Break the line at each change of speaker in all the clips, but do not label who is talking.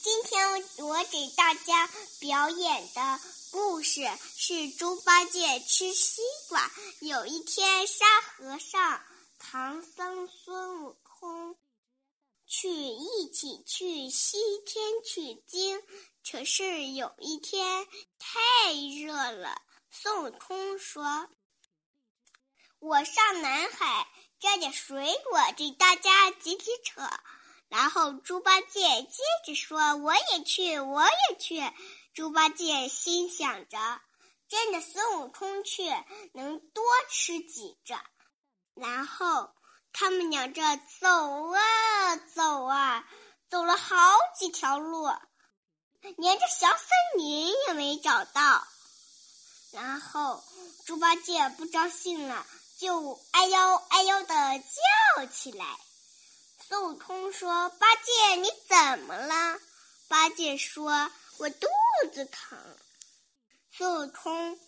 今天我给大家表演的故事是猪八戒吃西瓜。有一天，沙和尚、唐僧、孙悟空去一起去西天取经。可是有一天太热了，孙悟空说：“我上南海摘点水果给大家解解渴。”然后猪八戒接着说：“我也去，我也去。”猪八戒心想着，跟着孙悟空去，能多吃几只。然后他们两个走啊走啊，走了好几条路，连个小森林也没找到。然后猪八戒不高兴了，就哎呦哎呦的叫起来。孙悟空说：“八戒，你怎么了？”八戒说：“我肚子疼。”孙悟空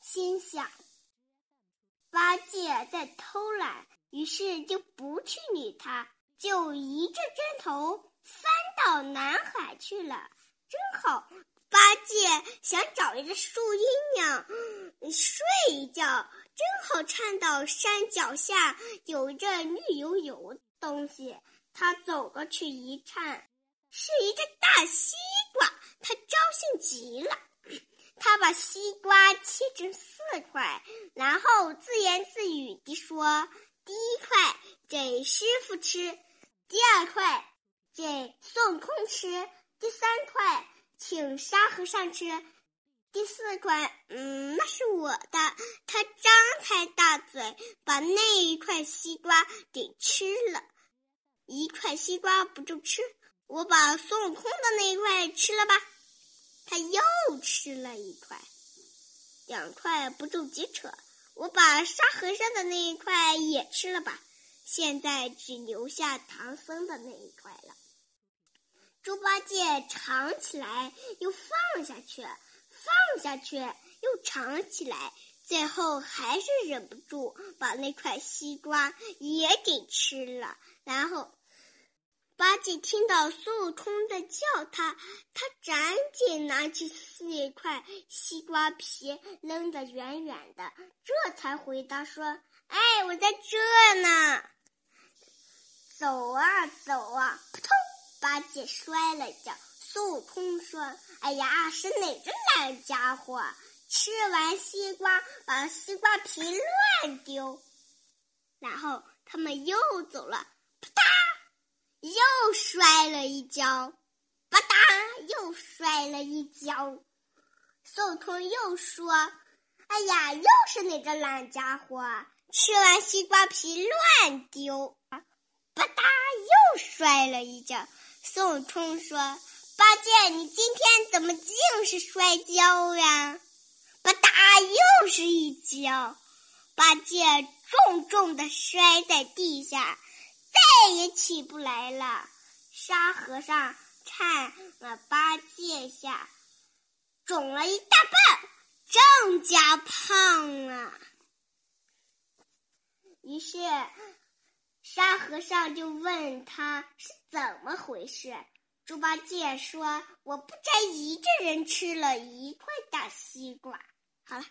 心想：“八戒在偷懒，于是就不去理他，就一个跟头翻到南海去了。真好，八戒想找一个树荫凉，睡一觉。正好看到山脚下有一阵绿油油的。”东西，他走过去一看，是一个大西瓜，他高兴极了。他把西瓜切成四块，然后自言自语地说：“第一块给师傅吃，第二块给孙悟空吃，第三块请沙和尚吃，第四块，嗯，那是我的。”他张开大嘴，把那一块西瓜给吃了。一块西瓜不够吃，我把孙悟空的那一块吃了吧。他又吃了一块，两块不够解渴，我把沙和尚的那一块也吃了吧。现在只留下唐僧的那一块了。猪八戒尝起来，又，放下去又尝起来，最后还是忍不住把那块西瓜也给吃了，然后。八戒听到孙悟空在叫他，他赶紧拿起四块西瓜皮扔得远远的，这才回答说：“哎，我在这呢。”走啊走啊，扑通！八戒摔了跤。孙悟空说：“哎呀，是哪个懒家伙吃完西瓜把西瓜皮乱丢？”然后他们又走了，啪嗒。又摔了一跤，吧嗒，又摔了一跤。孙悟空又说：“哎呀，又是哪个懒家伙，吃完西瓜皮乱丢，吧嗒，又摔了一跤。”孙悟空说：“八戒，你今天怎么净是摔跤呀？”吧嗒，又是一跤，八戒重重的摔在地下。再也起不来了。沙和尚看了八戒下，肿了一大半，更加胖了。于是沙和尚就问他是怎么回事。猪八戒说：“我不摘一个人吃了一块大西瓜。”好了。